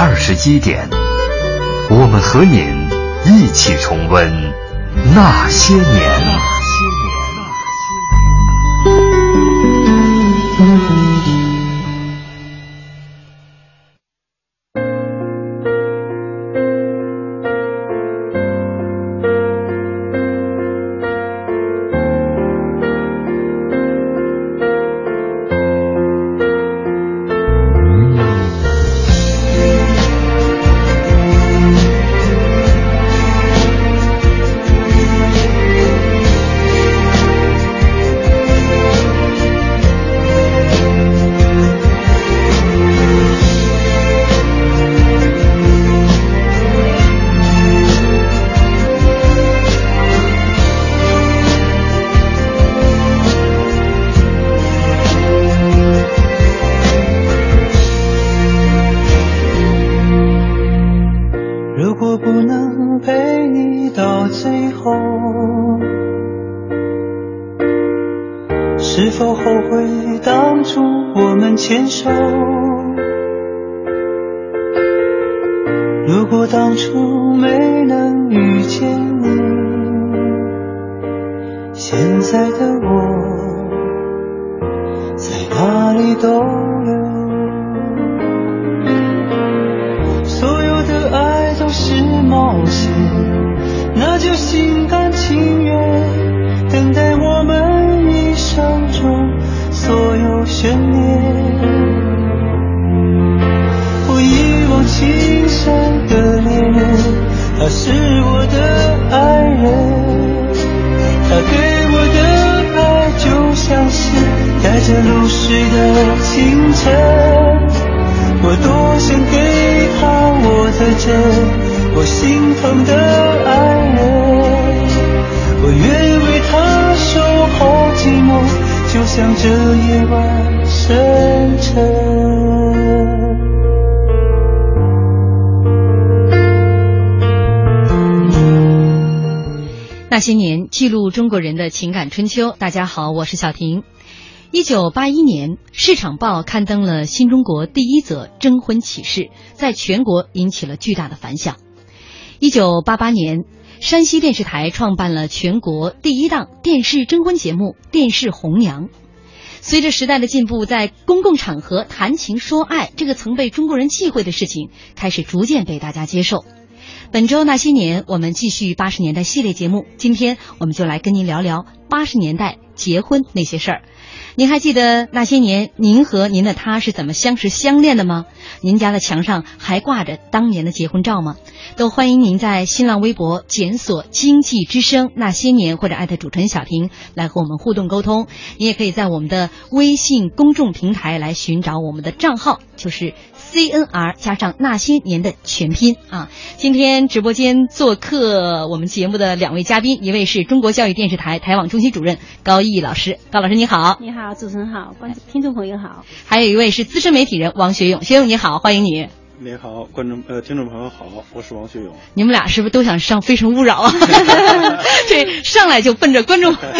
二十一点，我们和您一起重温那些年。们牵手？如果当初没能遇见你，现在的我在哪里逗留？所有的爱都是冒险，那就心甘情愿等待我们一生中所有悬念。他是我的爱人，他对我的爱就像是带着露水的清晨。我多想给他我的真，我心疼的爱人，我愿为他守候寂寞，就像这夜晚深沉。那些年，记录中国人的情感春秋。大家好，我是小婷。一九八一年，《市场报》刊登了新中国第一则征婚启事，在全国引起了巨大的反响。一九八八年，山西电视台创办了全国第一档电视征婚节目《电视红娘》。随着时代的进步，在公共场合谈情说爱这个曾被中国人忌讳的事情，开始逐渐被大家接受。本周那些年，我们继续八十年代系列节目。今天我们就来跟您聊聊八十年代结婚那些事儿。您还记得那些年您和您的他是怎么相识相恋的吗？您家的墙上还挂着当年的结婚照吗？都欢迎您在新浪微博检索“经济之声那些年”或者艾特主持人小婷来和我们互动沟通。你也可以在我们的微信公众平台来寻找我们的账号，就是 CNR 加上那些年的全拼啊。今天直播间做客我们节目的两位嘉宾，一位是中国教育电视台台网中心主任高老师，高老师你好。你好，主持人好，观众听众朋友好。还有一位是资深媒体人王学勇，学勇你好，欢迎你。你好，观众呃，听众朋友好，我是王学勇。你们俩是不是都想上《非诚勿扰》啊？这上来就奔着观众朋友。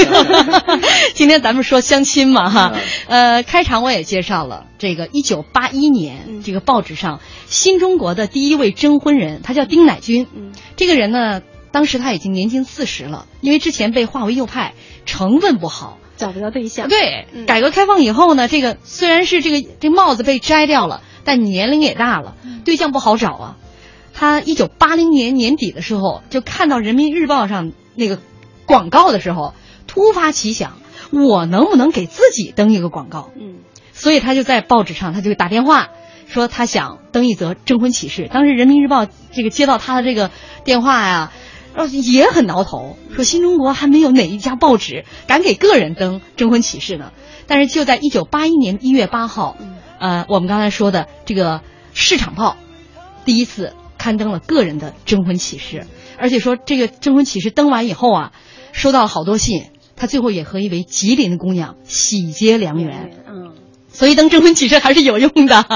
今天咱们说相亲嘛，哈，呃，开场我也介绍了这个一九八一年这个报纸上新中国的第一位征婚人，他叫丁乃军。嗯，这个人呢，当时他已经年近四十了，因为之前被划为右派，成分不好。找不到对象。对，嗯改革开放以后呢，这个虽然是这个这帽子被摘掉了，但年龄也大了，对象不好找啊。他一九八零年年底的时候，就看到人民日报上那个广告的时候，突发奇想，我能不能给自己登一个广告？嗯所以他就在报纸上，他就打电话说他想登一则征婚启事。当时人民日报这个接到他的这个电话呀，呃也很挠头，说新中国还没有哪一家报纸敢给个人登征婚启事呢。但是就在一九八一年一月八号，呃，我们刚才说的这个市场报。第一次刊登了个人的征婚启事，而且说这个征婚启事登完以后啊，收到了好多信，他最后也和一位吉林的姑娘喜结良缘。嗯，所以登征婚启事还是有用的。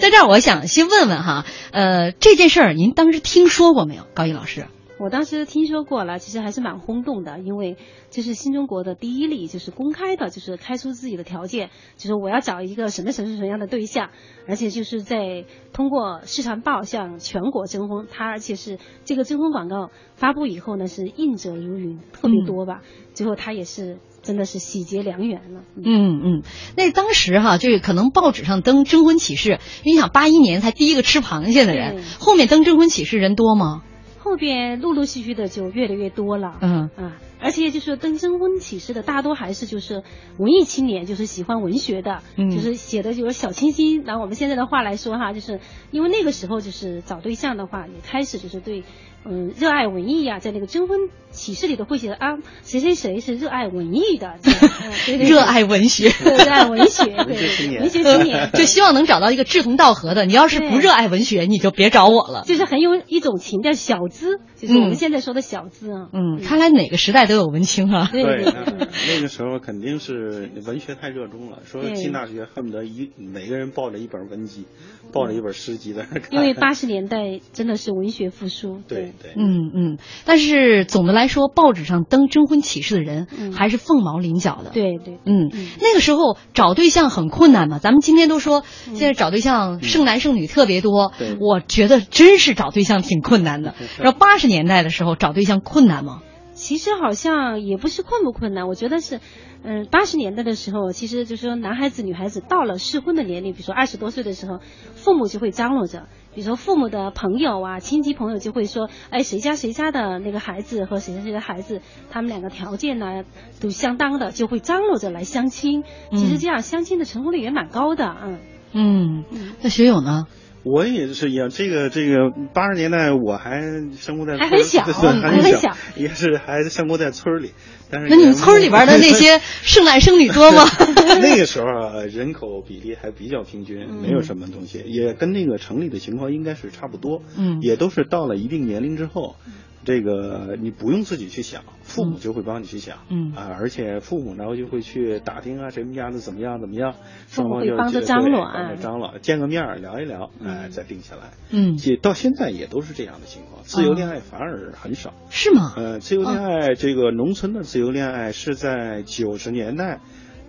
在这儿，我想先问问哈，呃，这件事儿您当时听说过没有，高一老师？我当时听说过了，其实还是蛮轰动的，因为这是新中国的第一例，就是公开的，就是开出自己的条件，就是我要找一个什么什么什么样的对象，而且就是在通过市场报向全国征婚，他而且是这个征婚广告发布以后呢，是应者如云，特别多吧，最后他也是。真的是喜结良缘了。嗯嗯，那当时哈，就是可能报纸上登征婚启事，你想八一年才第一个吃螃蟹的人，后面登征婚启事人多吗？后边陆陆续续的就越来越多了。嗯啊，而且就是登征婚启事的大多还是就是文艺青年，就是喜欢文学的，就是写的就是小清新。拿我们现在的话来说哈，就是因为那个时候就是找对象的话，也开始就是对。嗯，热爱文艺呀，在那个征婚启事里头会写啊，谁谁谁是热爱文艺的，热爱文学，热爱文学，文学青年，文学青年，就希望能找到一个志同道合的。你要是不热爱文学，你就别找我了。就是很有一种情调，小资，就是我们现在说的小资啊。嗯，看来哪个时代都有文青啊。对，那个时候肯定是文学太热衷了，说进大学恨不得一每个人抱着一本文集，抱着一本诗集在那看。因为八十年代真的是文学复苏。对。对，嗯嗯，但是总的来说，报纸上登征婚启事的人还是凤毛麟角的。对对，嗯，那个时候找对象很困难嘛。咱们今天都说现在找对象剩男剩女特别多，我觉得真是找对象挺困难的。然后八十年代的时候找对象困难吗？其实好像也不是困不困难，我觉得是，嗯，八十年代的时候，其实就是说男孩子女孩子到了适婚的年龄，比如说二十多岁的时候，父母就会张罗着。比如说父母的朋友啊，亲戚朋友就会说，哎，谁家谁家的那个孩子和谁家谁的孩子，他们两个条件呢都相当的，就会张罗着来相亲。其实这样相亲的成功率也蛮高的，嗯。嗯，那学友呢？我也是一样，这个这个八十年代我还生活在还很小，很小，也是还生活在村里。但是那你们村里边的那些剩男剩女多吗？那个时候啊，人口比例还比较平均，没有什么东西，也跟那个城里的情况应该是差不多。嗯，也都是到了一定年龄之后。这个你不用自己去想，父母就会帮你去想，嗯。啊，而且父母然后就会去打听啊，谁们家的怎么样怎么样，父母会帮着张罗啊，张罗，见个面聊一聊，哎，再定下来，嗯，也到现在也都是这样的情况，自由恋爱反而很少，是吗？呃，自由恋爱这个农村的自由恋爱是在九十年代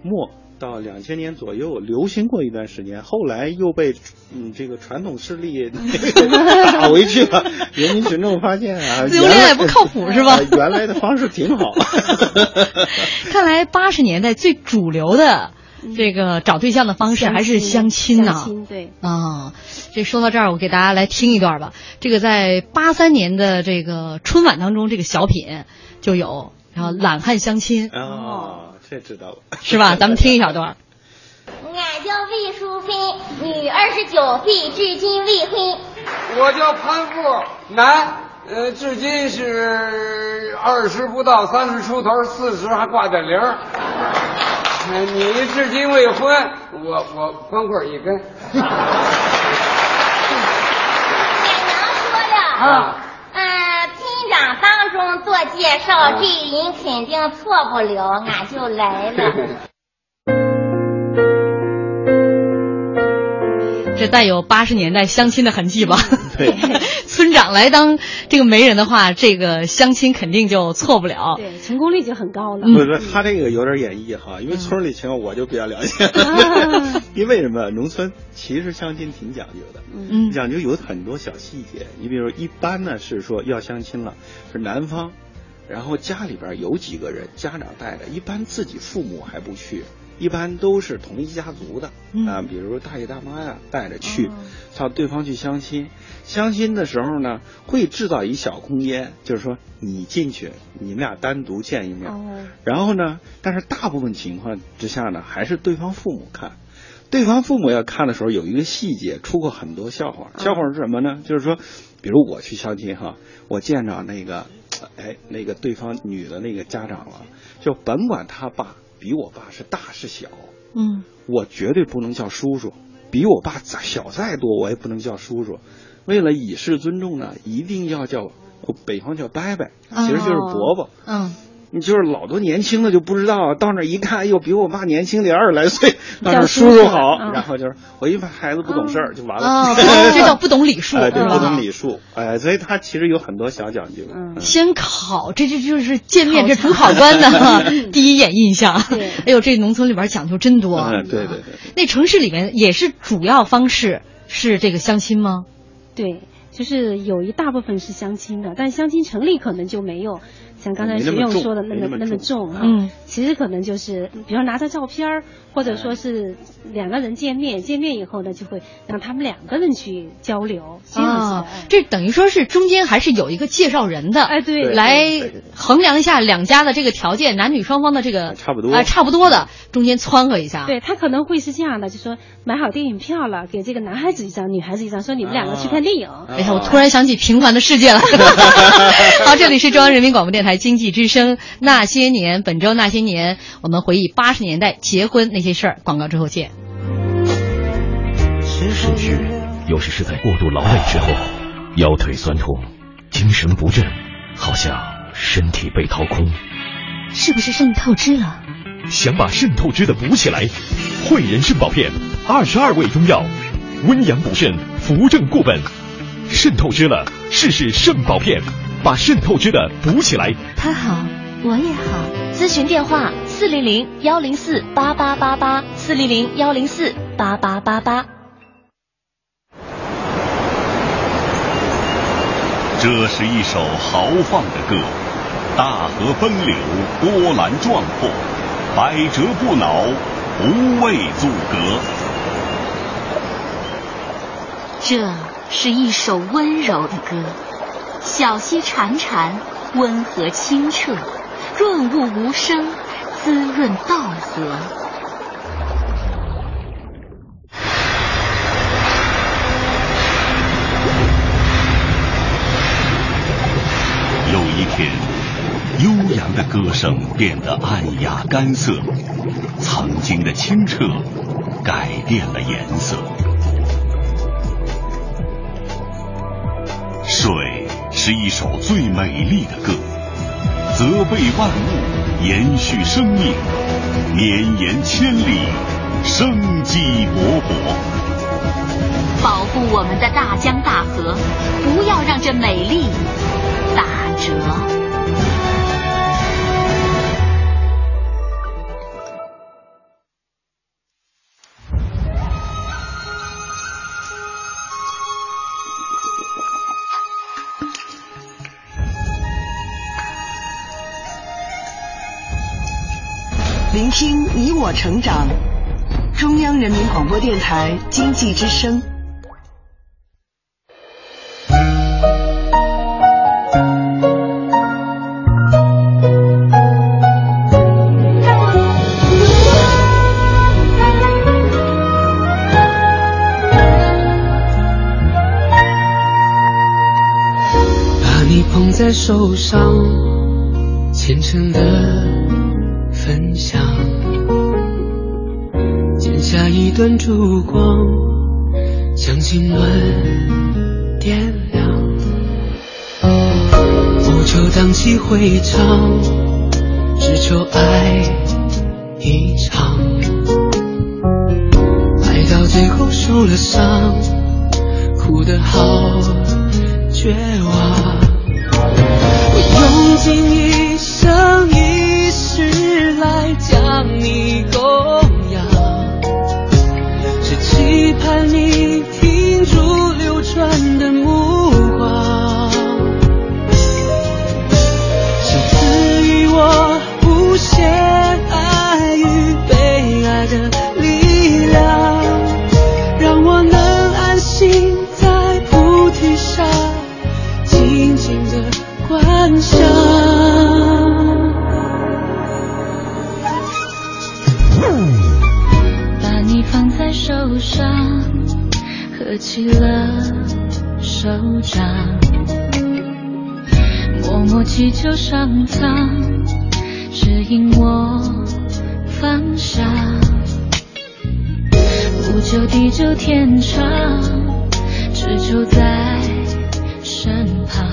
末。到两千年左右流行过一段时间，后来又被嗯这个传统势力 打回去了。人民群众发现啊，自由恋爱不靠谱 是吧？原来的方式挺好。看来八十年代最主流的这个找对象的方式还是相亲呐。相亲对啊，这说到这儿，我给大家来听一段吧。这个在八三年的这个春晚当中，这个小品就有，然后懒汉相亲哦。这知道了，是吧？咱们听一小段。俺叫魏淑芬，女，二十九岁，至今未婚。我叫潘富，男，呃，至今是二十不到，三十出头，四十还挂点零。你至今未婚，我我光棍一根。俺娘说的啊。当中做介绍，这人肯定错不了，俺就来了。这带有八十年代相亲的痕迹吧？对，村长来当这个媒人的话，这个相亲肯定就错不了。对，成功率就很高了。不是他这个有点演绎哈，因为村里情况我就比较了解。因为什么？农村其实相亲挺讲究的，嗯，讲究有很多小细节。你比如一般呢是说要相亲了，是男方，然后家里边有几个人，家长带着，一般自己父母还不去。一般都是同一家族的啊，比如大爷大妈呀带着去，到对方去相亲。相亲的时候呢，会制造一小空间，就是说你进去，你们俩单独见一面。然后呢，但是大部分情况之下呢，还是对方父母看。对方父母要看的时候，有一个细节出过很多笑话。笑话是什么呢？就是说，比如我去相亲哈，我见着那个，哎，那个对方女的那个家长了，就甭管他爸。比我爸是大是小，嗯，我绝对不能叫叔叔，比我爸再小再多，我也不能叫叔叔。为了以示尊重呢，一定要叫北方叫伯伯，其实就是伯伯。嗯，你就是老多年轻的就不知道，到那儿一看，哎呦，比我爸年轻点二十来岁，那是叔叔好。然后就是我一般孩子不懂事儿就完了，哦，这 叫不懂礼数，哎，对，不懂礼数，哎，所以他其实有很多小讲究。嗯先考，这这就是见面这主考官的 第一眼印象。哎呦，这农村里边讲究真多。嗯，对对对。那城市里面也是主要方式是这个相亲吗？对，就是有一大部分是相亲的，但相亲城里可能就没有像刚才徐勇说的那么么那么重重哈。嗯，其实可能就是，比如拿着照片儿，或者说是两个人见面，见面以后呢，就会让他们两个人去交流，这样子。啊哎，这等于说是中间还是有一个介绍人的，哎对来衡量一下两家的这个条件，男女双方的这个差不多啊，差不多的，中间撺和一下。对他可能会是这样的，就说买好电影票了，给这个男孩子一张，女孩子一张，说你们两个去看电影。哎呀，我突然想起《平凡的世界》了。好，这里是中央人民广播电台经济之声《那些年》，本周《那些年》，我们回忆八十年代结婚那些事儿。广告之后见。是不是有时是在过度劳累之后，腰腿酸痛，精神不振，好像身体被掏空？是不是肾透支了？想把肾透支的补起来，汇仁肾宝片，二十二味中药，温阳补肾，扶正固本。肾透支了，试试肾宝片，把肾透支的补起来。他好，我也好。咨询电话：四零零幺零四八八八八，四零零幺零四八八八八。这是一首豪放的歌，大河奔流，波澜壮阔，百折不挠，不畏阻隔。这是一首温柔的歌，小溪潺潺，温和清澈，润物无声，滋润稻禾。有一天，悠扬的歌声变得暗哑干涩，曾经的清澈改变了颜色。是一首最美丽的歌，责备万物，延续生命，绵延千里，生机勃勃。保护我们的大江大河，不要让这美丽打折。你我成长，中央人民广播电台经济之声。把你捧在手上，虔诚的分享，剪下一段烛光，将经纶点亮。不求荡气回肠，只求爱一场，爱到最后受了伤，哭得好绝望。我用尽一生一来将你供养，只期盼你停住流转的目起了手掌，默默祈求上苍指引我方向。不求地久天长，只求在身旁。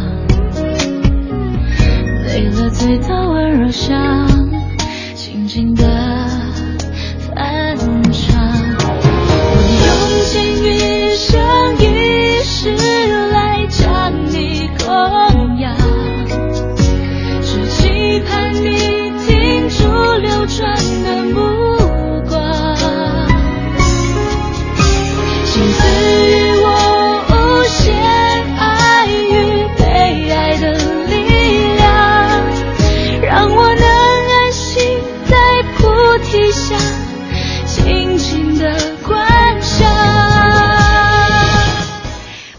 累了醉倒温柔乡，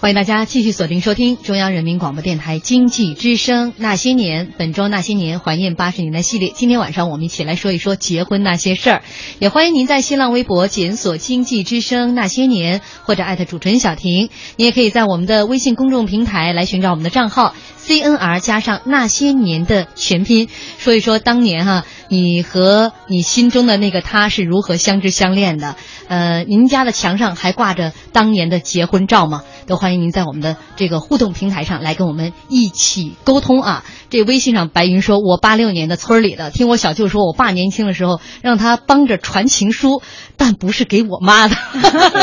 欢迎大家继续锁定收听中央人民广播电台经济之声《那些年》，本周《那些年》怀念八十年代系列。今天晚上我们一起来说一说结婚那些事儿，也欢迎您在新浪微博检索“经济之声那些年”或者艾特主持人小婷。你也可以在我们的微信公众平台来寻找我们的账号 CNR 加上那些年的全拼，说一说当年哈、你和你心中的那个他是如何相知相恋的。呃，您家的墙上还挂着当年的结婚照吗？都欢迎您在我们的这个互动平台上来跟我们一起沟通啊。这微信上白云说，我八六年的村里的，听我小舅说，我爸年轻的时候让他帮着传情书，但不是给我妈的，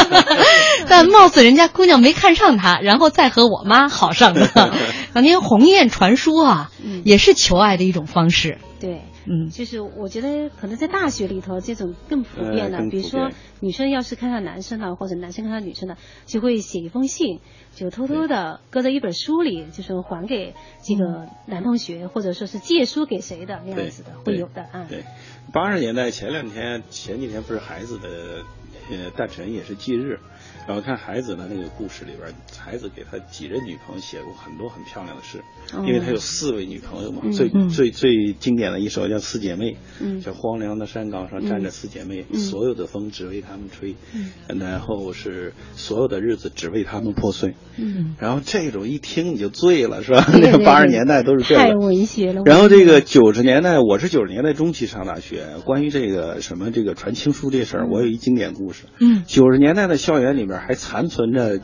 但貌似人家姑娘没看上他，然后再和我妈好上了。当年鸿雁传书啊，也是求爱的一种方式。对，嗯，就是我觉得可能在大学里头这种更普遍的，比如说女生要是看上男生了，或者男生看上女生了，就会写一封信，就偷偷的搁在一本书里，就是还给这个男同学，或者说是借书给谁的那样子的，会有的啊。对，八十年代前两天、前几天不是孩子的呃诞辰也是忌日，然后看孩子的那个故事里边，孩子给他几任女朋友写过很多很漂亮的诗，哦因为他有四位女朋友嘛，嗯最嗯最最经典的一首叫《四姐妹》，嗯叫荒凉的山岗上站着四姐妹，嗯所有的风只为她们吹，嗯然后是所有的日子只为她们破碎，嗯，然后这种一听你就醉了，是吧？那个八十年代都是这太个。文学了。然后这个九十年代，我是九十年代中期上大学。关于这个什么这个传情书这事儿，我有一经典故事。嗯，九十年代的校园里面还残存着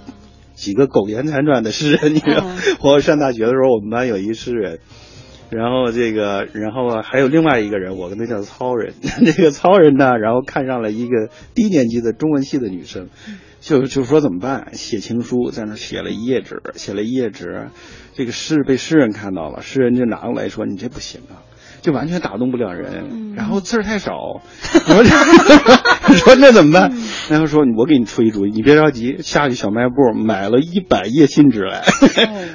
几个苟延残喘的诗人。你知道，我上大学的时候，我们班有一诗人，然后这个，然后还有另外一个人，我跟他叫操人。这个操人呢，然后看上了一个低年级的中文系的女生，就就说怎么办？写情书，在那写了一页纸，写了一页纸，这个诗被诗人看到了，诗人就拿过来说：“你这不行啊。”就完全打动不了人，然后字儿太少，我说 说那怎么办？然后说我给你出一主意，你别着急，下去小卖部买了一百页信纸来，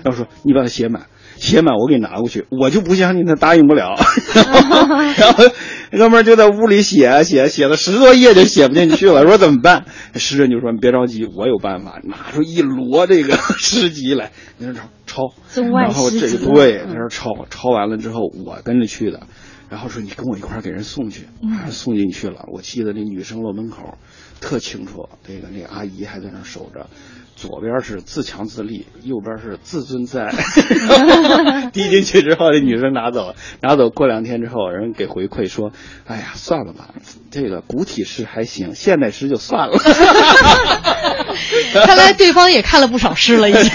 然后说你把它写满，写满我给你拿过去，我就不相信他答应不了。然后哥们儿就在屋里写啊写，写了十多页就写不进去了，说怎么办？诗人就说你别着急，我有办法，拿出一摞这个 诗集来，你说抄抄，然后这个对，嗯他说抄抄完了之后，我跟着去的。然后说你跟我一块儿给人送去，啊送进去了。我记得那女生楼门口特清楚，这个那阿姨还在那儿守着，左边是自强自立，右边是自尊自爱。滴进去之后，那女生拿走，拿走过两天之后，人给回馈说：“哎呀，算了吧，这个古体诗还行，现代诗就算了。” 看来对方也看了不少诗了，已经。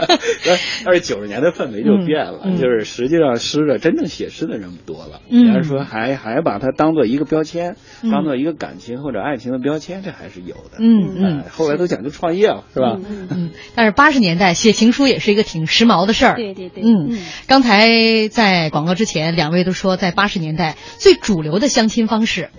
但是九十年代氛围就变了，嗯。嗯就是实际上诗的真正写诗的人不多了，嗯。人家说还还把它当做一个标签，嗯。当做一个感情或者爱情的标签，这还是有的。嗯嗯。哎后来都讲究创业了，是吧？嗯，但是八十年代写情书也是一个挺时髦的事儿。对对对，嗯，刚才在广告之前，两位都说，在八十年代最主流的相亲方式，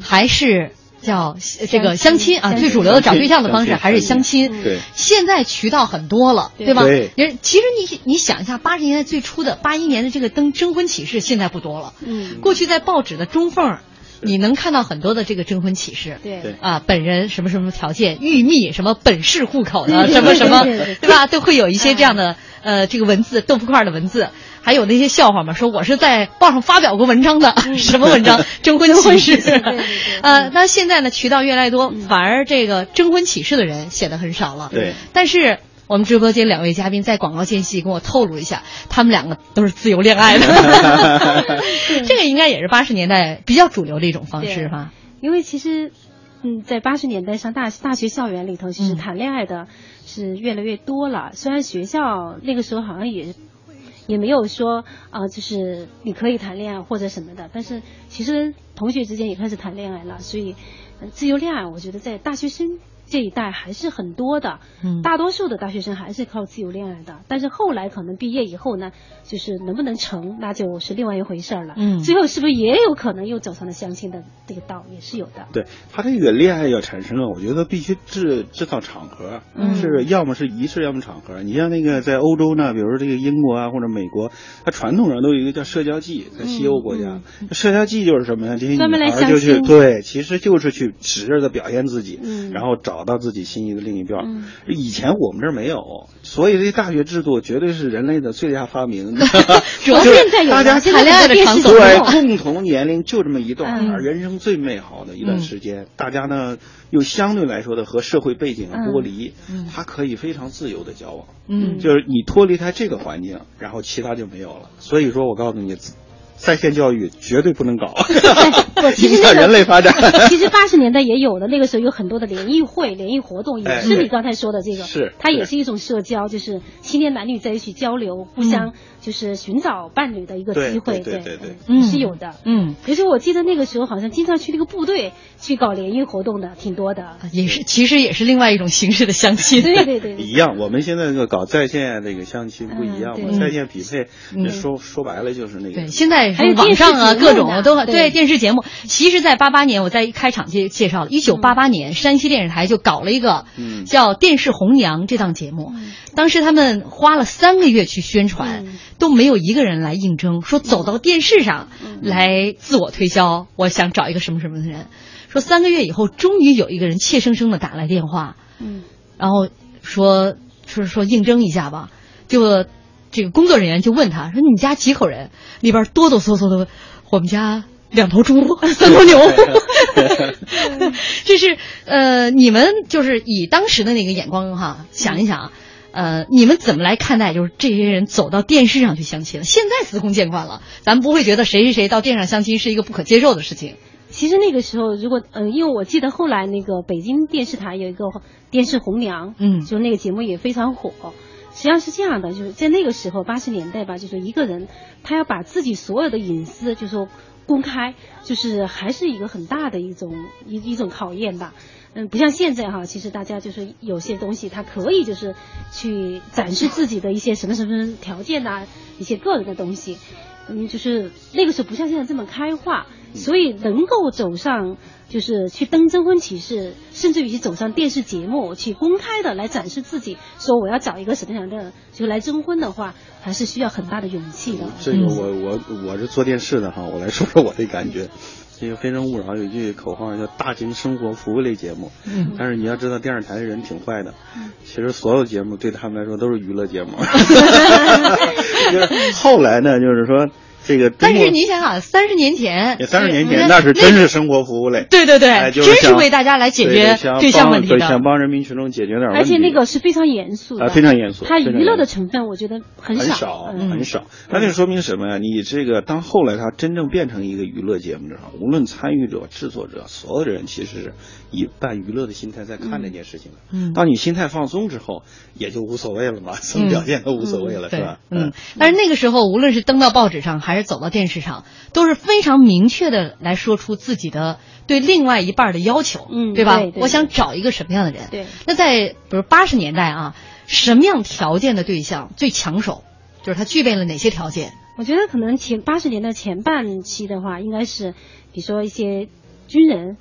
还是叫呃这个相亲啊，最主流的找对象的方式还是相亲。对现在渠道很多了，对对吧？对人其实你你想一下，八十年代最初的八一年的这个登征婚启事，现在不多了。嗯，过去在报纸的中缝儿，你能看到很多的这个征婚启事。对对啊，本人什么什么条件，玉密什么本市户口的，什么什么，对吧？都会有一些这样的呃这个文字豆腐块的文字，还有那些笑话嘛，说我是在报上发表过文章的，什么文章？征婚启事。呃，那现在呢，渠道越来越多，反而这个征婚启事的人写的很少了。对，但是。我们直播间两位嘉宾在广告间隙跟我透露一下，他们两个都是自由恋爱的，这个应该也是八十年代比较主流的一种方式吧？因为其实嗯，在八十年代上大大学校园里头，其实谈恋爱的是越来越多了。虽然学校那个时候好像也也没有说啊、就是你可以谈恋爱或者什么的，但是其实同学之间也开始谈恋爱了，所以、自由恋爱，我觉得在大学生。这一代还是很多的，嗯大多数的大学生还是靠自由恋爱的。但是后来可能毕业以后呢，就是能不能成，那就是另外一回事儿了。嗯最后是不是也有可能又走上了相亲的这个道，也是有的。对他这个恋爱要产生啊，我觉得必须制制造场合，嗯是要么是仪式，要么场合。你像那个在欧洲呢，比如说这个英国啊或者美国，它传统上都有一个叫社交季，在西欧国家，社交季就是什么呀？这些女嗯专门来孩就去相亲对，其实就是去使劲的表现自己，嗯然后找到自己心仪的另一半。嗯以前我们这儿没有，所以这大学制度绝对是人类的最佳发明。主要就是现在有大家谈恋爱的场所对有共同年龄就这么一段，嗯人生最美好的一段时间，大家呢又相对来说的和社会背景嗯剥离，他可以非常自由的交往。嗯就是你脱离开这个环境，然后其他就没有了。所以说我告诉你，在线教育绝对不能搞，我 其影响实那个人类发展。其实八十年代也有的，那个时候有很多的联谊会、联谊活动，也哎是你刚才说的这个，是它也是一种社交，就是青年男女在一起交流，互相就是寻找伴侣的一个机会，对对对对嗯是有的。嗯，可是我记得那个时候好像经常去那个部队去搞联谊活动的，挺多的。也是，其实也是另外一种形式的相亲。对对对，一样，我们现在这个搞在线那个相亲不一样嘛，嗯在线匹配，嗯说说白了就是那个。对，现在还有是网上啊，各种呢都对。电视节目。其实，在八八年，我在一开场介介绍了，一九八八年山西电视台就搞了一个嗯。叫《电视红娘》这档节目。当时他们花了三个月去宣传，都没有一个人来应征，说走到电视上来自我推销，我想找一个什么什么的人。说三个月以后，终于有一个人怯生生的打来电话，嗯。然后说说说应征一下吧，就这个工作人员就问他说：“你们家几口人？”里边哆哆嗦嗦的，我们家两头猪，三头牛。这是呃，你们就是以当时的那个眼光哈，想一想。呃，你们怎么来看待就是这些人走到电视上去相亲了？现在司空见惯了，咱们不会觉得谁谁谁到电视上相亲是一个不可接受的事情。其实那个时候，如果嗯、呃因为我记得后来那个北京电视台有一个电视红娘，嗯就那个节目也非常火。实际上是这样的，就是在那个时候八十年代吧，就是一个人他要把自己所有的隐私，就是说公开，就是还是一个很大的一种一一种考验吧。嗯，不像现在哈，其实大家就是有些东西，他可以就是去展示自己的一些什么什么条件呐、一些个人的东西。嗯，就是那个时候不像现在这么开化，所以能够走上就是去登征婚启事，甚至于走上电视节目去公开的来展示自己，说我要找一个什么样的就来征婚的话，还是需要很大的勇气的。这个我我我是做电视的哈，我来说说我的感觉。这个《非诚勿扰》有一句口号叫“大型生活服务类节目”，嗯但是你要知道电视台的人挺坏的，其实所有节目对他们来说都是娱乐节目。就是后来呢，就是说这个但是你想想，三十年前，三十年前那是真是生活服务类，对对对哎就真是为大家来解决对象帮问题的想帮人民群众解决点问题，而且那个是非常严肃的，啊非常严肃它娱乐的成分我觉得很很少，嗯很少。那就说明什么呀？你这个当后来它真正变成一个娱乐节目的时候，无论参与者、制作者，所有的人其实是以办娱乐的心态在看这件事情的。嗯当你心态放松之后，也就无所谓了嘛，怎么表现都无所谓了，是吧？嗯，但是那个时候，无论是登到报纸上，还是走到电视上，都是非常明确的来说出自己的对另外一半的要求，嗯对吧？对对我想找一个什么样的人？对。那在比如八十年代啊，什么样条件的对象最抢手？就是他具备了哪些条件？我觉得可能前八十年代前半期的话，应该是比如说一些军人，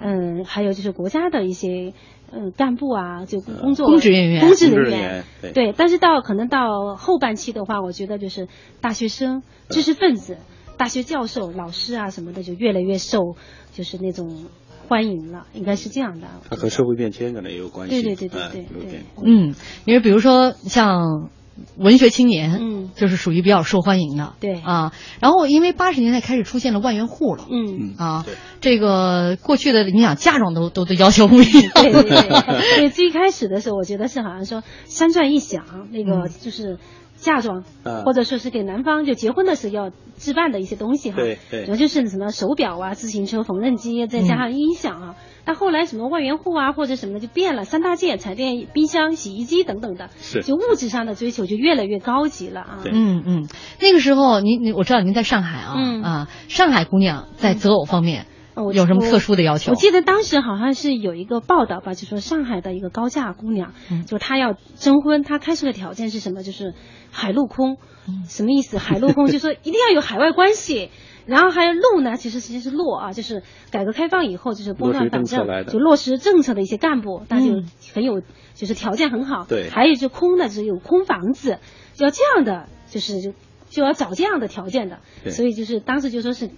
嗯，还有就是国家的一些嗯干部啊，就工作公职人员公职人员对对。但是到可能到后半期的话，我觉得就是大学生、知识分子、大学教授、老师啊什么的，就越来越受就是那种欢迎了，应该是这样的。它和社会变迁可能也有关系。对对对对哎对对嗯，因为比如说像文学青年，嗯，就是属于比较受欢迎的，对。啊。然后因为八十年代开始出现了万元户了，嗯。啊，这个过去的你想嫁妆都都都要求不一样，对对对，对，最开始的时候，我觉得是好像说三转一响，那个就是。嫁妆，嗯或者说是给男方就结婚的时候要置办的一些东西哈。对对然后就是什么手表啊、自行车、缝纫机，再加上音响啊。但后来什么万元户啊或者什么的就变了，三大件、彩电、冰箱、洗衣机等等的，是就物质上的追求就越来越高级了啊。嗯嗯，那个时候您您我知道您在上海啊、嗯啊，上海姑娘在择偶方面我有什么特殊的要求？我记得当时好像是有一个报道吧，就说上海的一个高价姑娘，嗯就她要征婚，她开出的条件是什么？就是海陆空，嗯什么意思？海陆空就说一定要有海外关系。然后还有陆呢，其实实际是落啊，就是改革开放以后，就是拨乱反正就落实政策的一些干部，那就嗯很有，就是条件很好。对还有就空的，就是有空房子，要这样的，就是就就要找这样的条件的。所以就是当时就说是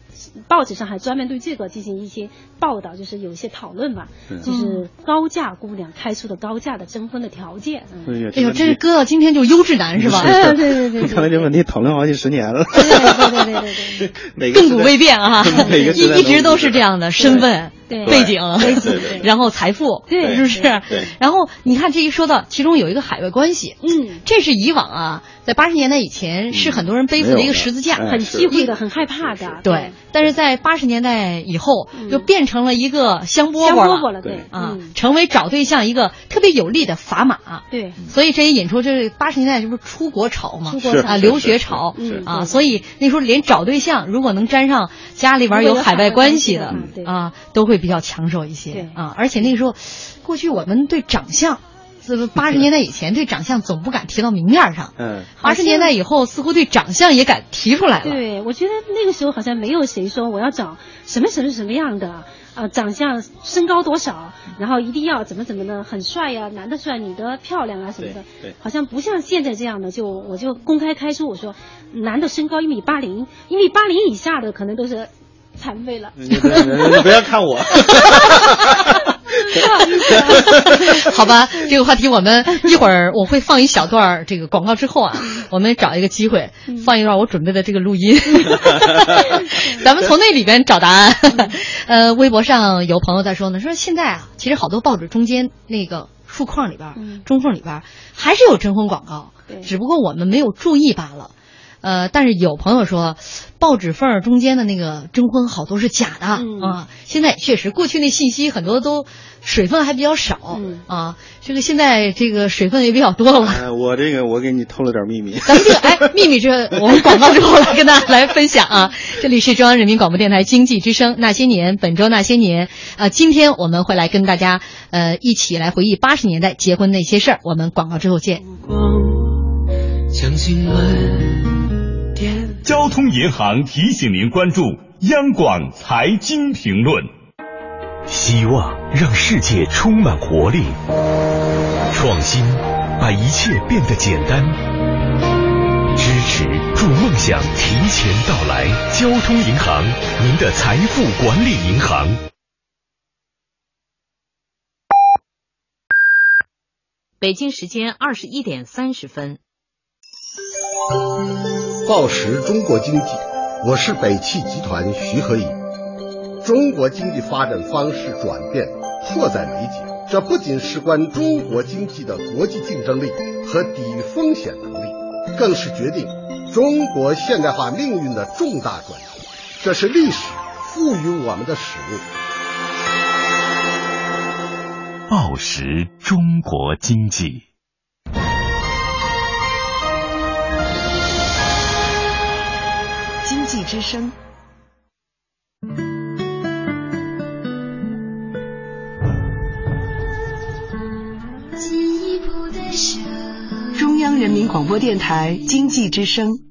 报纸上还专门对这个进行一些报道，就是有一些讨论吧，嗯就是高价姑娘开出的高价的征婚的条件。嗯哎呦，这哥今天就优质男是吧？嗯 对对对对看来 这问题讨论好几十年了。对对对对对亘古未变啊，一一直都是这样的身份。对。背景。背景，然后财富，对。是不是？对？然后你看这一说到，其中有一个海外关系，嗯，这是以往啊，在八十年代以前是很多人背负的一个十字架，很忌讳的，很害怕的。对，但是在八十年代以后，嗯。就变成了一个香饽香饽了，对。啊嗯，成为找对象一个特别有力的砝码。对，所以这也引出这八十年代这不是出国潮嘛，出国潮。啊，留学潮。是啊，所以那时候连找对象，如果能沾上家里边有海外关系的啊，都会比较抢手一些对啊。而且那个时候，过去我们对长相，这个八十年代以前对长相总不敢提到明面上，嗯，八十年代以后似乎对长相也敢提出来了。对，我觉得那个时候好像没有谁说我要找什么什么什么样的。啊，长相身高多少，然后一定要怎么怎么的，很帅呀、男的帅，女的漂亮啊什么的对对，好像不像现在这样的，就我就公开开出我说，男的身高一米八零，一米八零以下的可能都是残废了。你不要你不要看我，好吧，这个话题我们一会儿我会放一小段儿这个广告之后啊，我们找一个机会放一段我准备的这个录音，咱们从那里边找答案。呃，微博上有朋友在说呢，说现在啊，其实好多报纸中间那个竖框里边中缝里边儿还是有征婚广告，只不过我们没有注意罢了。呃，但是有朋友说，报纸缝儿中间的那个征婚好多是假的、嗯啊。现在确实，过去那信息很多都水分还比较少、嗯啊。这个现在这个水分也比较多了。哎我这个我给你透了点秘密。咱们这个哎，秘密这我们广告之后来跟大家来分享啊。这里是中央人民广播电台经济之声那些年，本周那些年啊、今天我们会来跟大家呃一起来回忆八十年代结婚那些事儿。我们广告之后见。交通银行提醒您关注央广财经评论。希望让世界充满活力，创新把一切变得简单，支持助梦想提前到来。交通银行，您的财富管理银行。北京时间二十一点三十分。报时中国经济，我是北汽集团徐和义。中国经济发展方式转变迫在眉睫，这不仅事关中国经济的国际竞争力和抵御风险能力，更是决定中国现代化命运的重大转折。这是历史赋予我们的使命。报时中国经济。之声，中央人民广播电台经济之声。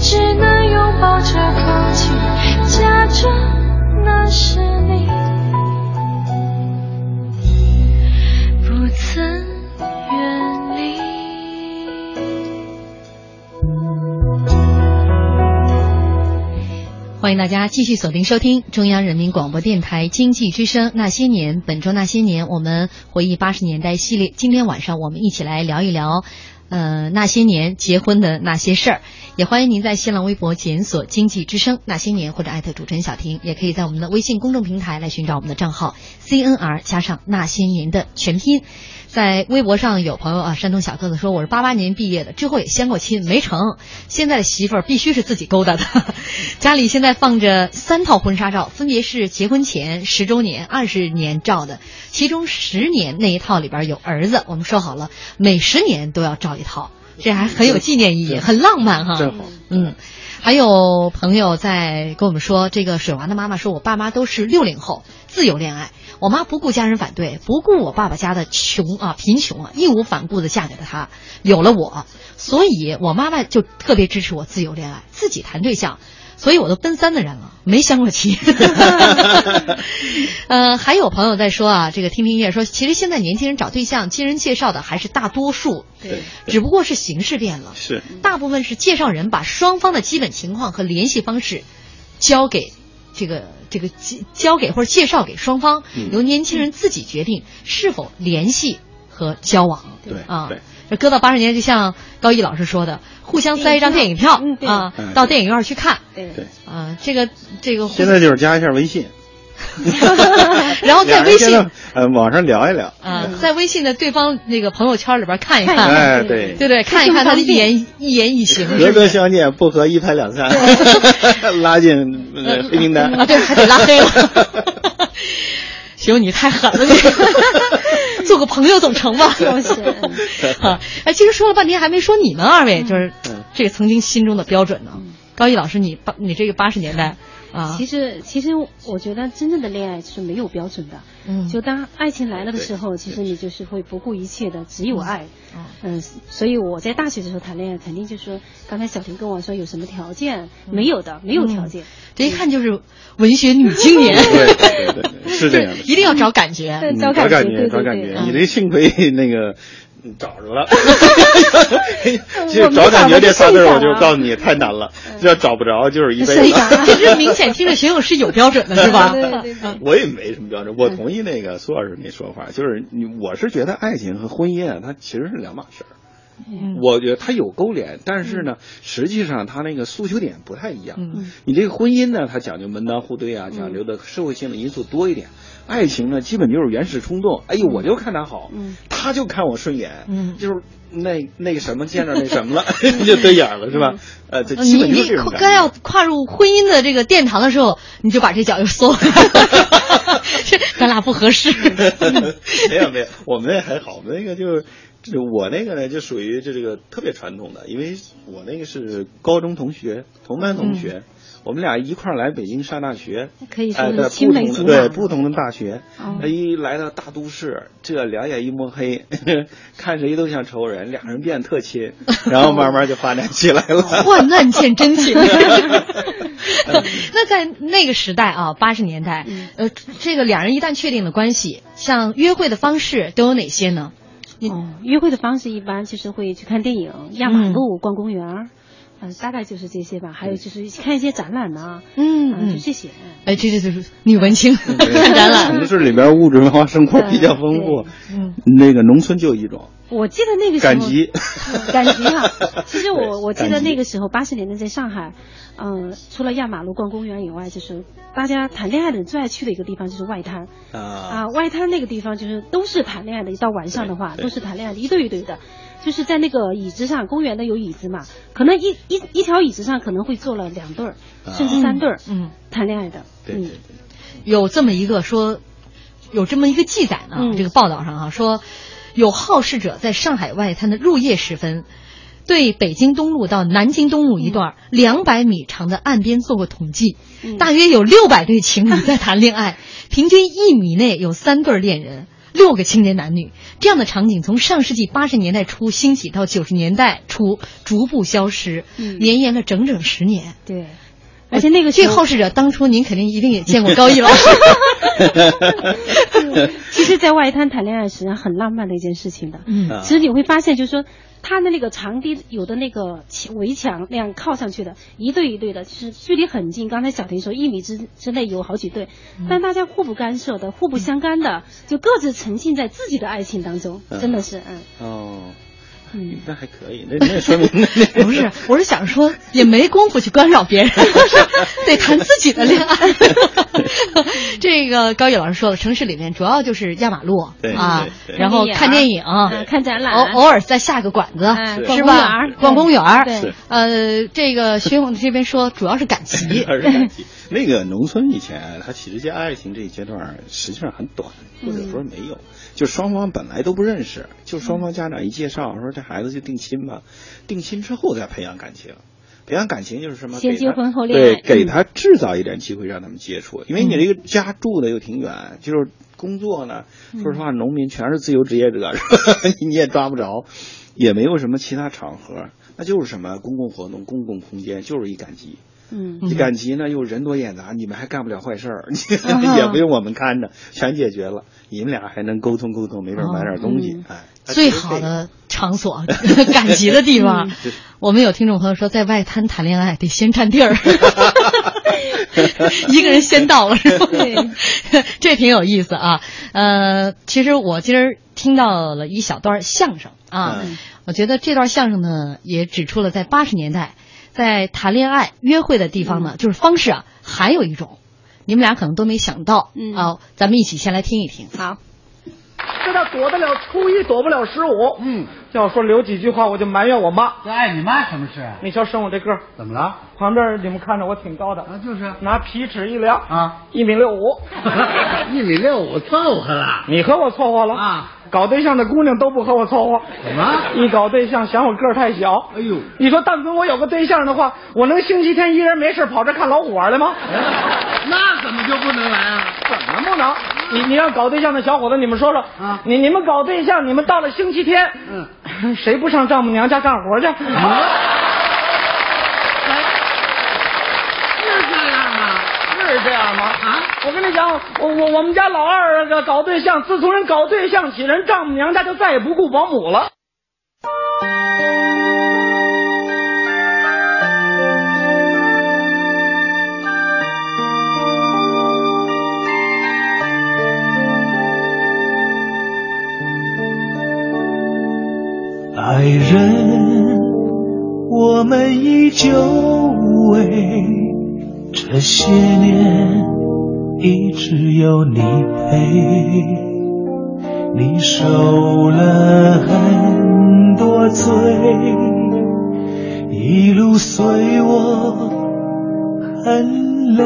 只能拥抱着空气，假装那是你，不曾。欢迎大家继续锁定收听中央人民广播电台经济之声《那些年》，本周《那些年》，我们回忆八十年代系列。今天晚上我们一起来聊一聊，呃，那些年结婚的那些事儿。也欢迎您在新浪微博检索“经济之声那些年”或者艾特主持人小婷，也可以在我们的微信公众平台来寻找我们的账号 CNR 加上那些年的全拼。在微博上有朋友啊，山东小个子说我是八八年毕业的，之后也相过亲，没成。现在的媳妇儿必须是自己勾搭的。家里现在放着三套婚纱照，分别是结婚前、十周年、二十年照的。其中十年那一套里边有儿子，我们说好了，每十年都要照一套，这还很有纪念意义，很浪漫哈。嗯。还有朋友在跟我们说，这个水娃的妈妈说，我爸妈都是六零后，自由恋爱。我妈不顾家人反对，不顾我爸爸家的穷啊贫穷啊，义无反顾的嫁给了他，有了我，所以我妈妈就特别支持我自由恋爱，自己谈对象。所以我都奔三的人了，没相过亲。呃，还有朋友在说啊，这个听听音乐说，其实现在年轻人找对象，经人介绍的还是大多数，对，只不过是形式变了。是，大部分是介绍人把双方的基本情况和联系方式交给这个这个交给或者介绍给双方，嗯。由年轻人自己决定是否联系和交往。对啊。这搁到八十年，就像高毅老师说的，互相塞一张电影票啊嗯，到电影院去看。对。对，啊，这个这个，现在就是加一下微信，然后在微信呃网上聊一聊，啊，在微信的对方那个朋友圈里边看一看，哎对。对对，看一看他的一言一言一行，合则相见，不合一拍两散，拉进呃黑名单。啊，对，还得拉黑了。行，你太狠了，你。做个朋友总成吧？哎，其实说了半天还没说你们二位，就是嗯。这个曾经心中的标准呢。高毅老师，你八你这个八十年代啊，其实，其实我觉得真正的恋爱是没有标准的。嗯就当爱情来了的时候，其实你就是会不顾一切的，只有爱。嗯，所以我在大学的时候谈恋爱，肯定就是说，刚才小婷跟我说有什么条件，没有的，没有条件。这一看就是文学女青年，对对对对，是这样的，一定要找感觉。对嗯找感觉对找感觉，对对嗯你这幸亏那个。嗯找着了，其实找感觉这仨字儿，我就告诉你太难了，要找不着就是一辈子。所以这明显听着学友是有标准的，是吧？对对 对对我也没什么标准，我同意那个苏老师那说法，就是你，我是觉得爱情和婚姻啊，它其实是两码事儿。嗯我觉得它有勾连，但是呢，实际上它那个诉求点不太一样。嗯你这个婚姻呢，它讲究门当户对啊，讲究的社会性的因素多一点。爱情呢，基本就是原始冲动。哎呦，我就看他好，嗯他就看我顺眼，嗯就是那那个什么见着那什么了，就对眼了，是吧？呃，这基本就是刚要。跨入婚姻的这个殿堂的时候，你就把这脚又缩回来了，这咱俩不合适。没有没有，我们那还好，我们那个就。这我那个呢，就属于这这个特别传统的，因为我那个是高中同学，同班同学，我们俩一块儿来北京上大学，可以说哎，在是青不同的梅竹马。对不同的大学，哦他一来到大都市，这两眼一摸黑，看谁都像仇人，俩人变得特亲，然后慢慢就发展起来了。患难见真情。那在那个时代啊，八十年代，呃，这个两人一旦确定了关系，像约会的方式都有哪些呢？哦，约会的方式一般就是会去看电影、压马路、逛公园儿，嗯、大概就是这些吧。还有就是看一些展览呐、嗯啊就这些。哎，这这就是女文青 看展览。城市里边物质文化生活比较丰富，嗯，那个农村就一种我记得那个时候，赶集，嗯赶集哈。其实我我记得那个时候，八十年代在上海，嗯、除了压马路、逛公园以外，就是大家谈恋爱的人最爱去的一个地方就是外滩。啊，啊，外滩那个地方就是都是谈恋爱的，一到晚上的话都是谈恋爱的，一对一对的，就是在那个椅子上，公园的有椅子嘛，可能一一一条椅子上可能会坐了两对儿，甚至三对儿，嗯，谈恋爱的，对对对，有这么一个说，有这么一个记载呢，嗯这个报道上哈、说，有好事者在上海外滩的入夜时分，对北京东路到南京东路一段两百米长的岸边做过统计，嗯大约有六百对情侣在谈恋爱，平均一米内有三对恋人。六个青年男女，这样的场景从上世纪八十年代初兴起到九十年代初逐步消失，嗯绵延了整整十年。对，而且那个这好事者当初您肯定一定也见过高毅老师。其实，在外滩谈恋爱实际上很浪漫的一件事情的。嗯啊其实你会发现，就是说，它的那个长堤有的那个墙围墙那样靠上去的，一对一对的，就是距离很近。刚才小婷说一米之之内有好几对，嗯。但大家互不干涉的、互不相干的，就各自沉浸在自己的爱情当中，嗯。真的是，嗯。哦，嗯。那还可以，那那说明 那不是，我是想说，也没工夫去干扰别人，得谈自己的恋爱。这个高毅老师说了，城市里面主要就是压马路对啊然后看电影，啊看展览，偶偶尔再下个馆子，哎逛公园是吧儿？逛公园儿对呃，这个薛勇这边说，主要是赶集。而是感情。那个农村以前，他其实这爱情这一阶段实际上很短，或者说没有，就双方本来都不认识，就双方家长一介绍说这孩子就定亲吧，定亲之后再培养感情。培养感情就是什么？先结婚后恋爱对，给嗯他制造一点机会让他们接触，因为你这个家住的又挺远，就是工作呢，说实话，农民全是自由职业者？你也抓不着，也没有什么其他场合，那就是什么公共活动、公共空间，就是一赶集。嗯这赶集呢又人多眼杂，你们还干不了坏事儿，啊也不用我们看着，全解决了。你们俩还能沟通沟通，没准买点东西，嗯哎，最好的场所，赶集的地方。我们有听众朋友说，在外滩谈恋爱得先占地儿，一个人先到了是吧？对，这挺有意思啊。呃，其实我今儿听到了一小段相声啊，嗯我觉得这段相声呢也指出了在八十年代，在谈恋爱约会的地方呢，就是方式啊，还有一种，你们俩可能都没想到。嗯啊，咱们一起先来听一听。好，这叫躲得了初一，躲不了十五。嗯，要说留几句话，我就埋怨我妈。这碍你妈什么事啊？你瞧生我这个，怎么了？旁边你们看着我挺高的，啊，就是拿皮尺一量啊，一米六五。一米六五凑合了。你和我凑合了啊？搞对象的姑娘都不和我凑合。怎么？一搞对象嫌我个儿太小。哎呦，你说但凡我有个对象的话，我能星期天一人没事跑这看老虎玩来吗？那怎么就不能来啊？怎么不能？你你让搞对象的小伙子，你们说说啊你你们搞对象，你们到了星期天，嗯，谁不上丈母娘家干活去？是这样啊？是这样吗？啊！我跟你讲，我我我们家老二个搞对象，自从人搞对象起，人丈母娘家就再也不雇保姆了。爱人，我们依旧为这些年一直有你陪，你受了很多罪，一路随我很累。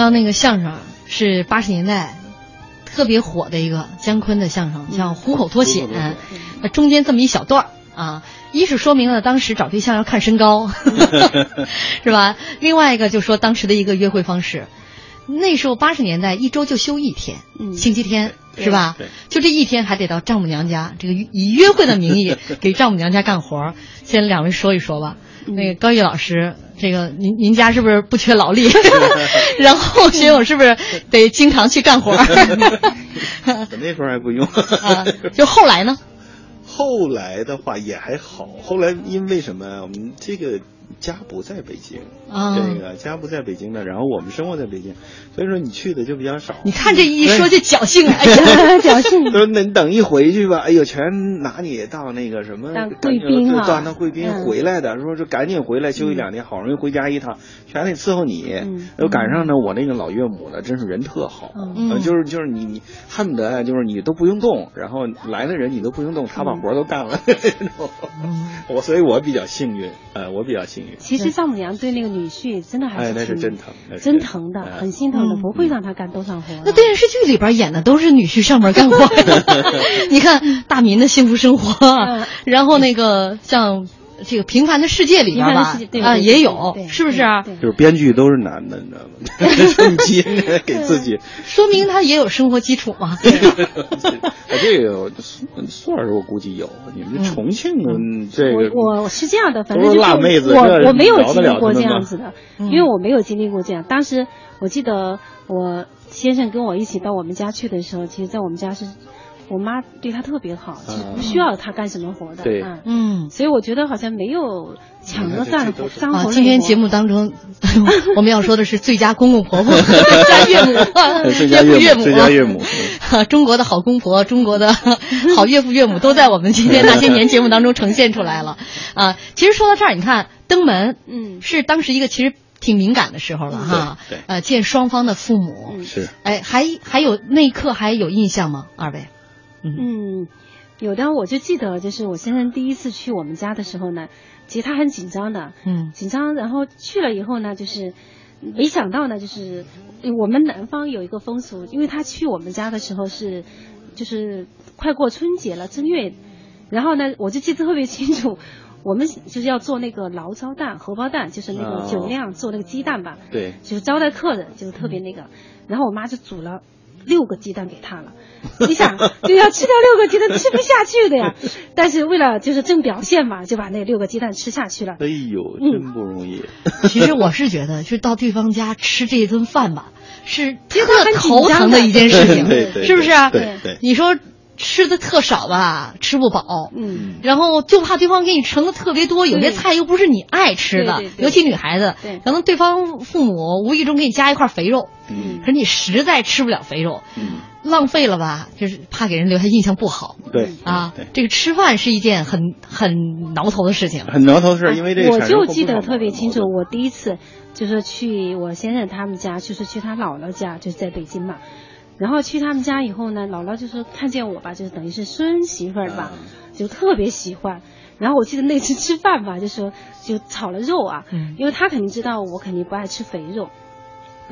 刚刚那个相声是八十年代特别火的一个姜昆的相声，叫《虎口脱险》，那中间这么一小段儿啊，一是说明了当时找对象要看身高，是吧？另外一个就说当时的一个约会方式。那时候八十年代一周就休一天，星期天是吧？就这一天还得到丈母娘家，这个以约会的名义 给丈母娘家干活儿。先两位说一说吧。那个高毅老师，这个您您家是不是不缺劳力？然后学友是不是得经常去干活儿？那时候还不用。啊，就后来呢？后来的话也还好。后来因为什么呀？我们这个。家不在北京，这个家不在北京的，然后我们生活在北京，所以说你去的就比较少。你看这一说就侥幸，哎呀，侥幸。说那你等一回去吧，哎呦，全拿你当那个什么当贵宾啊，当当贵宾回来的，说说赶紧回来休息两天，好容易回家一趟，全得伺候你。又赶上呢，我那个老岳母呢，真是人特好，就是就是你你恨不得就是你都不用动，然后来的人你都不用动，他把活都干了。我所以，我比较幸运，呃，我比较幸运。其实丈母娘对那个女婿真的还是那是真疼，真疼的，很心疼的，不会让他干多少活。那电视剧里边演的都是女婿上门干活，你看大民的幸福生活，然后那个像这个平凡的世界里边吧，啊也有，是不是啊？就是编剧都是男的，你知道吗？趁机给自己，说明他也有生活基础嘛。这个算是我估计有，你们重庆这个我我是这样的，反正就是我我没有经历过这样子的，因为我没有经历过这样。当时我记得我先生跟我一起到我们家去的时候，其实在我们家是。我妈对他特别好，就不需要他干什么活的。对，嗯，所以我觉得好像没有抢着干活脏活今天节目当中，我们要说的是最佳公公婆婆、最佳岳母、岳父岳母、最佳岳母。中国的好公婆、中国的好岳父岳母都在我们今天那些年节目当中呈现出来了。啊，其实说到这儿，你看登门，嗯，是当时一个其实挺敏感的时候了哈。对，呃，见双方的父母是。哎，还还有那一刻还有印象吗？二位？嗯，有的我就记得，就是我先生第一次去我们家的时候呢，其实他很紧张的，嗯，紧张。然后去了以后呢，就是没想到呢，就是我们南方有一个风俗，因为他去我们家的时候是，就是快过春节了，正月，然后呢，我就记得特别清楚，我们就是要做那个醪糟蛋、荷包蛋，就是那个酒酿做那个鸡蛋吧，对，就是招待客人，就是特别那个，然后我妈就煮了。六个鸡蛋给他了，你想，就要吃掉六个鸡蛋，吃不下去的呀。但是为了就是正表现嘛，就把那六个鸡蛋吃下去了。哎呦，真不容易。其实我是觉得，就到对方家吃这一顿饭吧，是特头疼的一件事情，是不是啊？对对。你说。吃的特少吧，吃不饱。嗯，然后就怕对方给你盛的特别多，有些菜又不是你爱吃的，尤其女孩子，可能对方父母无意中给你加一块肥肉，嗯，可是你实在吃不了肥肉，嗯，浪费了吧，就是怕给人留下印象不好。对啊，这个吃饭是一件很很挠头的事情，很挠头是因为这个。我就记得特别清楚，我第一次就是去我先生他们家，就是去他姥姥家，就是在北京嘛。然后去他们家以后呢，姥姥就说看见我吧，就是等于是孙媳妇儿吧，就特别喜欢。然后我记得那次吃饭吧，就说就炒了肉啊，因为他肯定知道我肯定不爱吃肥肉，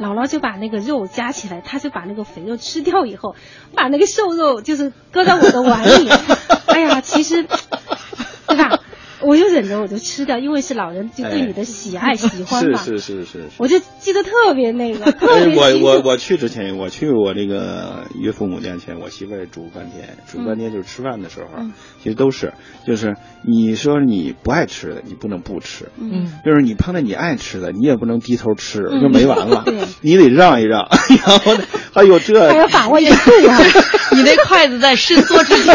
姥姥就把那个肉夹起来，他就把那个肥肉吃掉以后，把那个瘦肉就是搁到我的碗里。哎呀，其实，对吧？我就忍着，我就吃掉，因为是老人就对你的喜爱喜欢嘛。是是是是。我就记得特别那个，特别。我我我去之前，我去我那个岳父母家前，我媳妇儿煮半天，煮半天就是吃饭的时候，其实都是，就是你说你不爱吃的，你不能不吃。嗯。就是你碰到你爱吃的，你也不能低头吃，就没完了。你得让一让，然后还有这。还要把握一度啊！你那筷子在伸缩之间。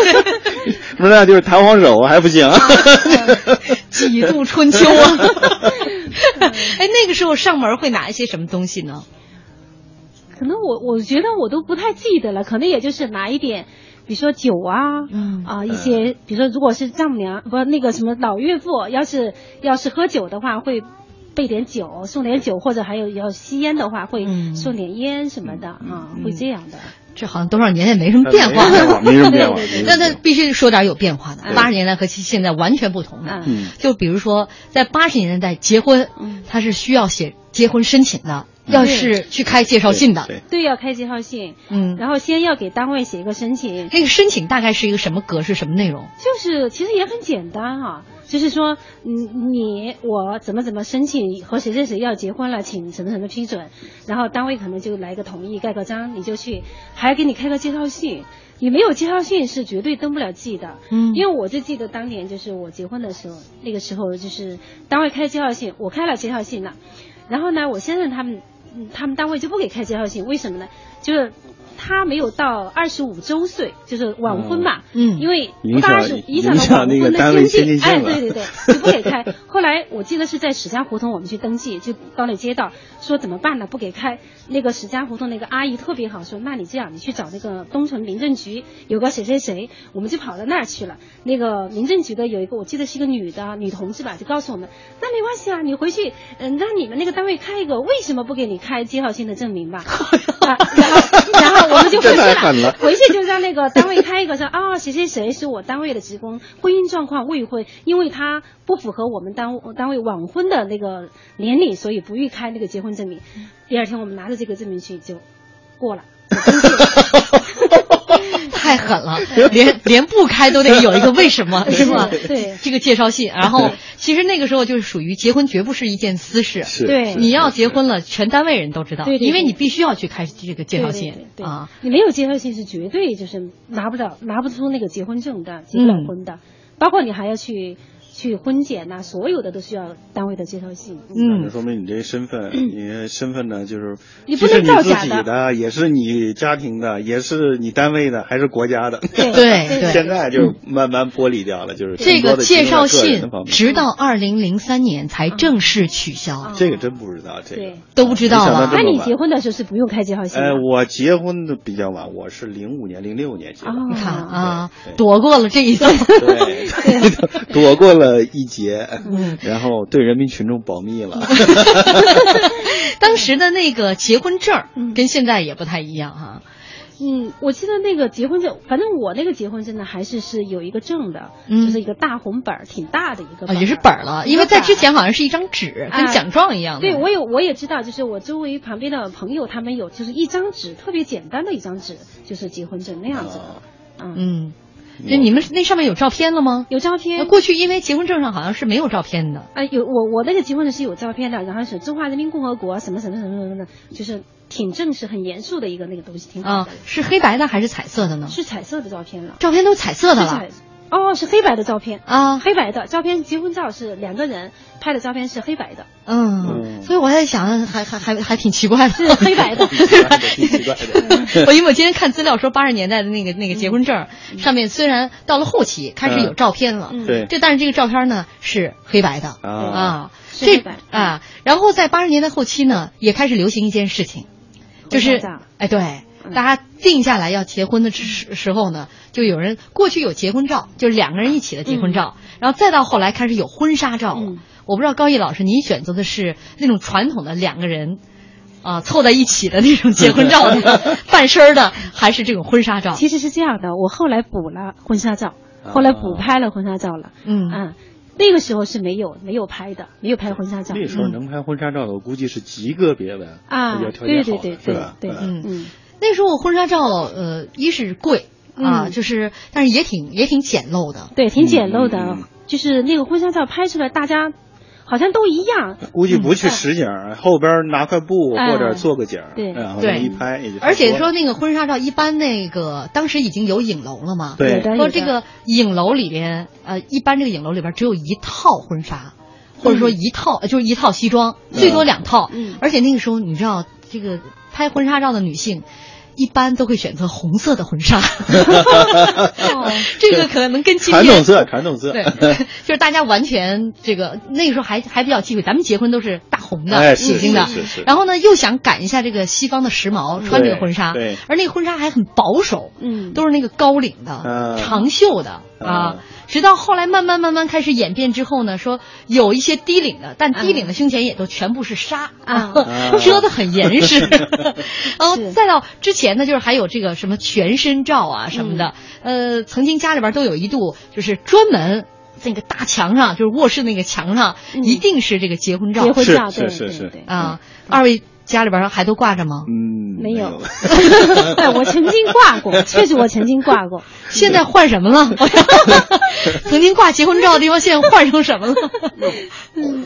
不是，就是弹簧手还不行。几度春秋啊！哎，那个时候上门会拿一些什么东西呢？可能我我觉得我都不太记得了，可能也就是拿一点，比如说酒啊，嗯啊一些，比如说如果是丈母娘不那个什么老岳父，要是要是喝酒的话，会备点酒，送点酒，或者还有要吸烟的话，会送点烟什么的啊，会这样的。这好像多少年也没什么变化，没什么变化。那那必须说点有变化的。八十年代和现在完全不同的。嗯，就比如说在八十年代结婚，他是需要写结婚申请的。要是去开介绍信的，对，要开介绍信，嗯，然后先要给单位写一个申请。这个申请大概是一个什么格式、什么内容？就是其实也很简单哈、就是说，嗯，你我怎么怎么申请和谁谁谁要结婚了，请什么什么批准，然后单位可能就来个同意，盖个章，你就去，还要给你开个介绍信。你没有介绍信是绝对登不了记的，嗯。因为我就记得当年就是我结婚的时候，那个时候就是单位开介绍信，我开了介绍信了，然后呢，我先生他们，嗯他们单位就不给开介绍信，为什么呢？就是他没有到二十五周岁，就是晚婚嘛，嗯因为不到二十影响了晚那个单位婚的经济，哎，对对对，就不给开。后来我记得是在史家胡同，我们去登记，就到那街道，说怎么办呢？不给开。那个史家胡同那个阿姨特别好，说那你这样，你去找那个东城民政局有个谁谁谁，我们就跑到那儿去了。那个民政局的有一个，我记得是一个女的女同志吧，就告诉我们，那没关系啊，你回去，嗯，让你们那个单位开一个，为什么不给你开介绍信的证明吧？啊，然后然后我们就回去了回去就让那个单位开一个说啊，谁谁谁是我单位的职工，婚姻状况未婚，因为他不符合我们单单位晚婚的那个年龄，所以不予开那个结婚证明。第二天我们拿着这个证明去就过了。太狠了，连连不开都得有一个为什么，是吧？对，这个介绍信，然后其实那个时候就是属于结婚绝不是一件私事，是。对你要结婚了，全单位人都知道，因为你必须要去开这个介绍信啊。你没有介绍信是绝对就是拿不了拿不出那个结婚证的，结不了婚的，包括你还要去去婚检呐、所有的都需要单位的介绍信。嗯。那说明你这身份，你身份呢，就是你不能既是你自造假的己的，也是你家庭的，也是你单位的，还是国家的。对 对对。现在就慢慢剥离掉了，就是这个介绍信直到二零零三年才正式取消，这个真不知道，这个。对。都不知道啊。没想到这么晚。那你结婚的时候是不用开介绍信哎。呃，我结婚的比较晚，我是零五年、零六年结的，哦你看啊，躲过了这一遭。对，躲过了一节，嗯。然后对人民群众保密了。当时的那个结婚证儿跟现在也不太一样哈。嗯，我记得那个结婚证，反正我那个结婚证呢，还是是有一个证的，嗯。就是一个大红本儿，挺大的一个也是本儿了，因为在之前好像是一张纸，跟哎奖状一样的。对，我有我也知道，就是我周围旁边的朋友，他们有就是一张纸，特别简单的一张纸，就是结婚证那样子的。嗯，嗯，就你们那上面有照片了吗？有照片。过去因为结婚证上好像是没有照片的。啊，有我我那个结婚证是有照片的，然后是中华人民共和国什么什么什么什么的，就是挺正式、很严肃的一个那个东西，挺好啊的。，是黑白的还是彩色的呢？是彩色的照片了。照片都彩色的了是彩。哦，是黑白的照片啊，黑白的照片，结婚照是两个人拍的照片是黑白的，嗯，所以我在想，还还还还挺奇怪的，是黑白的。挺奇怪的。我因为我今天看资料说，八十年代的那个那个结婚证上面虽然到了后期开始有照片了，嗯对这但是这个照片呢是黑白的啊啊，这是黑白啊，然后在八十年代后期呢，也开始流行一件事情，就是哎对，大家定下来要结婚的时时候呢，就有人过去有结婚照，就是两个人一起的结婚照，然后再到后来开始有婚纱照了。我不知道高毅老师，您选择的是那种传统的两个人。啊，凑在一起的那种结婚照的 半身儿的，还是这种婚纱照？其实是这样的，我后来补了婚纱照，后来补拍了婚纱照了。嗯啊，那个时候是没有没有拍的，没有拍婚纱照。那时候能拍婚纱照的，我估计是极个别的啊比较条件好，对对？对对嗯嗯，那时候婚纱照，呃，一是贵啊，嗯就是，但是也挺也挺简陋的。对，挺简陋的，嗯就是那个婚纱照拍出来，大家好像都一样。估计不去实景，后边拿块布哎或者做个景，对然后对一拍也就。而且说那个婚纱照，一般那个当时已经有影楼了嘛，对说这个影楼里边，呃，一般这个影楼里边只有一套婚纱，或者说一套，呃就是一套西装，最多两套。嗯而且那个时候你知道，这个拍婚纱照的女性。一般都会选择红色的婚纱，这个可能跟今天传统色，传统色，对，就是大家完全这个那个时候还还比较忌讳，咱们结婚都是大红的、哎是紫金的。然后呢又想赶一下这个西方的时髦，穿这个婚纱，对对。而那个婚纱还很保守，嗯，都是那个高领的、嗯长袖的啊。直到后来慢慢慢慢开始演变之后呢，说有一些低领的，但低领的胸前也都全部是纱啊，遮得很严实。然后再到之前呢，就是还有这个什么全身照啊什么的，呃，曾经家里边都有一度就是专门。那个大墙上，就是卧室那个墙上，一定是这个结婚照。结婚照，是对是是对对啊，二位家里边还都挂着吗？嗯，没有。哎，我曾经挂过，确实我曾经挂过。现在换什么了？曾经挂结婚照的地方，现在换成什么了？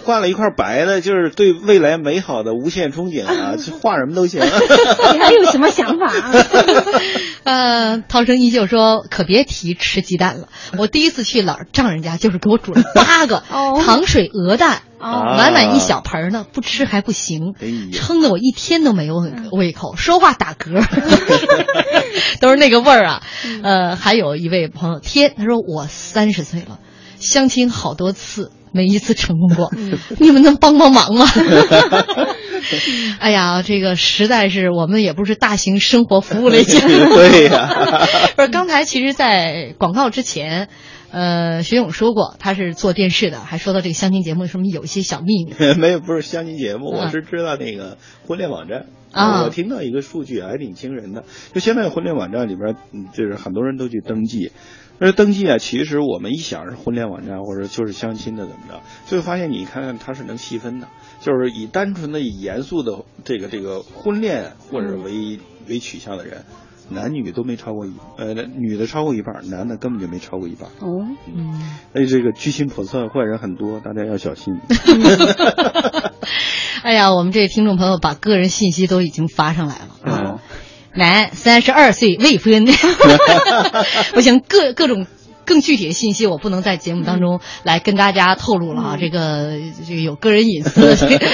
挂了一块白的，就是对未来美好的无限憧憬啊！画什么都行。你还有什么想法？呃，涛声依旧说，可别提吃鸡蛋了。我第一次去老丈人家，就是给我煮了八个糖水鹅蛋。哦，满满一小盆呢，不吃还不行，撑得我一天都没有胃口，说话打嗝，都是那个味儿啊。呃，还有一位朋友天，他说我三十岁了，相亲好多次，没一次成功过，你们能帮帮忙吗？哎呀，这个实在是我们也不是大型生活服务类节目，对呀。不是，刚才其实，在广告之前。呃，学勇说过他是做电视的，还说到这个相亲节目什么有一些小秘密。没有，不是相亲节目，我是知道那个婚恋网站啊。我听到一个数据还挺惊人的，就现在婚恋网站里边，就是很多人都去登记。而登记啊，其实我们一想是婚恋网站或者就是相亲的怎么着，就会发现你看看它是能细分的，就是以单纯的以严肃的这个这个婚恋或者为为取向的人。男女都没超过一，呃，女的超过一半，男的根本就没超过一半。哦，嗯，所 以这个居心叵测坏人很多，大家要小心。哎呀，我们这听众朋友把个人信息都已经发上来了嗯啊，男，三十二岁，未婚。不行，各各种。更具体的信息我不能在节目当中来跟大家透露了啊，这个这个有个人隐私，这 个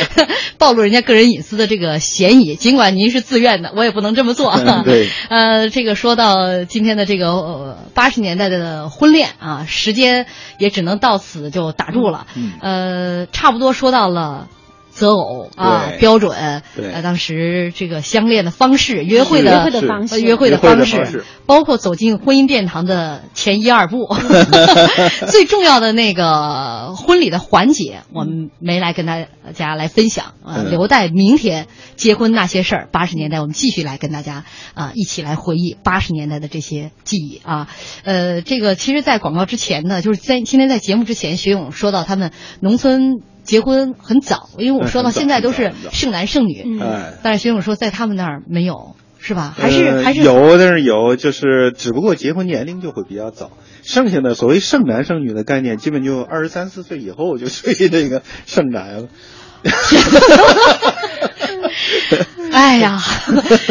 暴露人家个人隐私的这个嫌疑。尽管您是自愿的，我也不能这么做。对，呃，这个说到今天的这个八十年代的婚恋啊，时间也只能到此就打住了。呃，差不多说到了。择偶啊，标准。对，当时这个相恋的方式、约会的约会的方式、约会的方式，包括走进婚姻殿堂的前一二步，最重要的那个婚礼的环节，我们没来跟大家来分享啊，留待明天结婚那些事儿。八十年代，我们继续来跟大家啊一起来回忆八十年代的这些记忆啊。呃，这个其实，在广告之前呢，就是在今天在节目之前，学勇说到他们农村。结婚很早，因为我说到现在都是剩男剩女，但是徐勇说在他们那儿没有，是吧？还是还是有，但是有，就是只不过结婚年龄就会比较早。剩下的所谓剩男剩女的概念，基本就二十三四岁以后就属于这个剩男了。哎呀，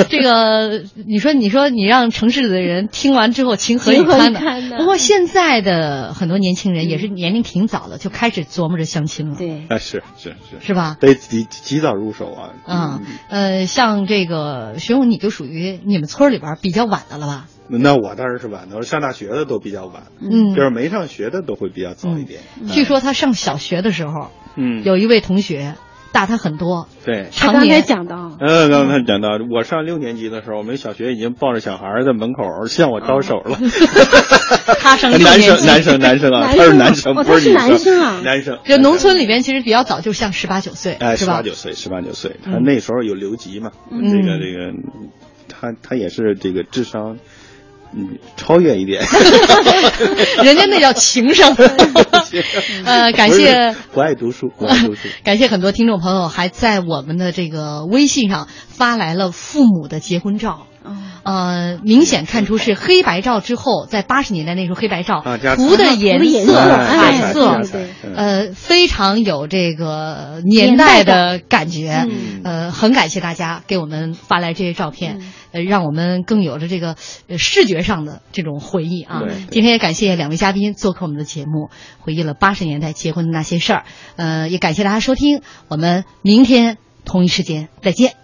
这个你说你说你让城市里的人听完之后情何以堪呢？不过现在的很多年轻人也是年龄挺早的，就开始琢磨着相亲了。对，啊是是是，是吧？得及及早入手啊。嗯呃，像这个徐勇，你就属于你们村里边比较晚的了吧？那我当然是晚的，我上大学的都比较晚，嗯，就是没上学的都会比较早一点。据说他上小学的时候，嗯，有一位同学。大他很多，对，他刚才讲到，嗯，刚才讲到，我上六年级的时候，我们小学已经抱着小孩在门口向我招手了。他上男生，男生，男生啊，他是男生，不是男生啊，男生。就农村里边其实比较早，就像十八九岁，哎，十八九岁，十八九岁，他那时候有留级嘛，这个这个，他他也是这个智商。嗯，超越一点，人家那叫情商。呃，感谢不爱读书，不爱读书。感谢很多听众朋友还在我们的这个微信上发来了父母的结婚照。呃，明显看出是黑白照之后，在八十年代那时候黑白照涂的颜色彩色，呃，非常有这个年代的感觉。呃，很感谢大家给我们发来这些照片，呃，让我们更有了这个视觉上的这种回忆啊。今天也感谢两位嘉宾做客我们的节目，回忆了八十年代结婚的那些事儿。呃，也感谢大家收听，我们明天同一时间再见。